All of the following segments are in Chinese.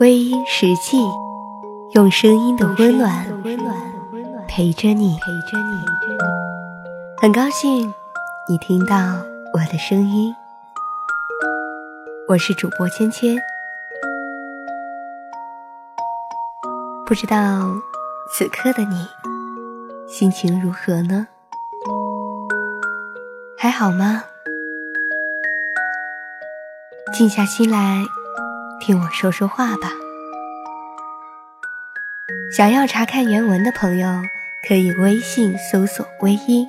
微音时记，用声音的温暖陪着你。陪着你，很高兴你听到我的声音，我是主播芊芊。不知道此刻的你心情如何呢？还好吗？静下心来。听我说说话吧。想要查看原文的朋友，可以微信搜索“微音”，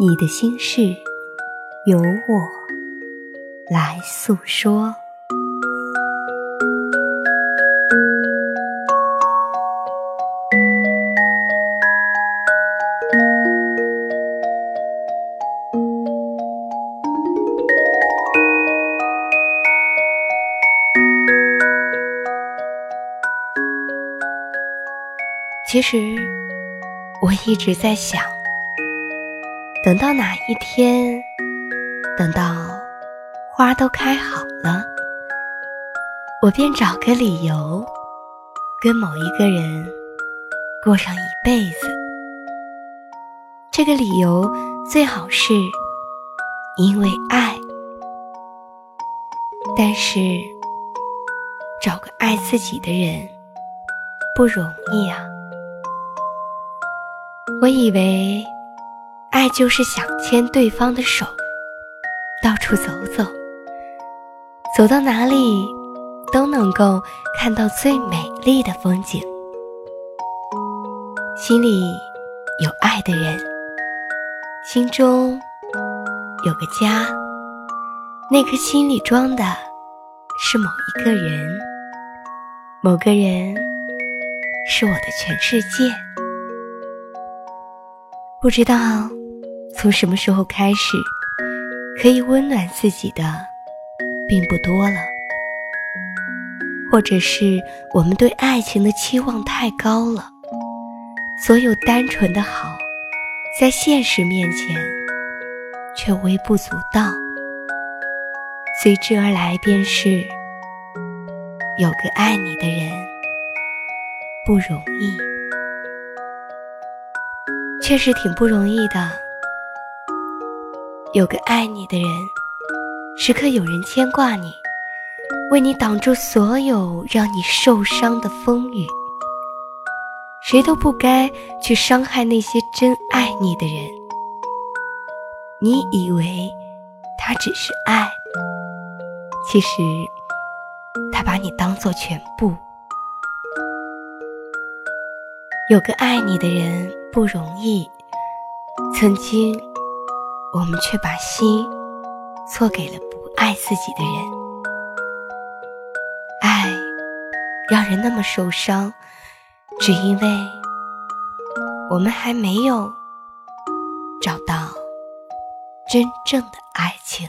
你的心事由我来诉说。其实，我一直在想，等到哪一天，等到花都开好了，我便找个理由，跟某一个人过上一辈子。这个理由最好是因为爱，但是找个爱自己的人不容易啊。我以为，爱就是想牵对方的手，到处走走，走到哪里都能够看到最美丽的风景。心里有爱的人，心中有个家，那颗心里装的是某一个人，某个人是我的全世界。不知道从什么时候开始，可以温暖自己的并不多了，或者是我们对爱情的期望太高了，所有单纯的好，在现实面前却微不足道，随之而来便是有个爱你的人不容易。确实挺不容易的，有个爱你的人，时刻有人牵挂你，为你挡住所有让你受伤的风雨。谁都不该去伤害那些真爱你的人。你以为他只是爱，其实他把你当做全部。有个爱你的人不容易，曾经我们却把心错给了不爱自己的人。爱让人那么受伤，只因为我们还没有找到真正的爱情。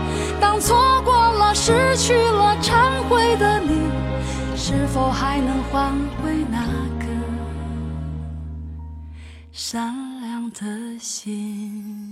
当错过了、失去了、忏悔的你，是否还能换回那颗善良的心？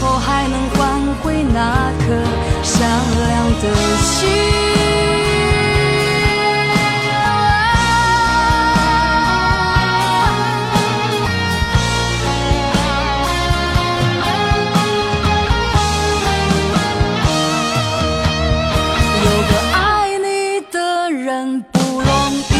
是否还能换回那颗善良的心有个爱你的人不容易。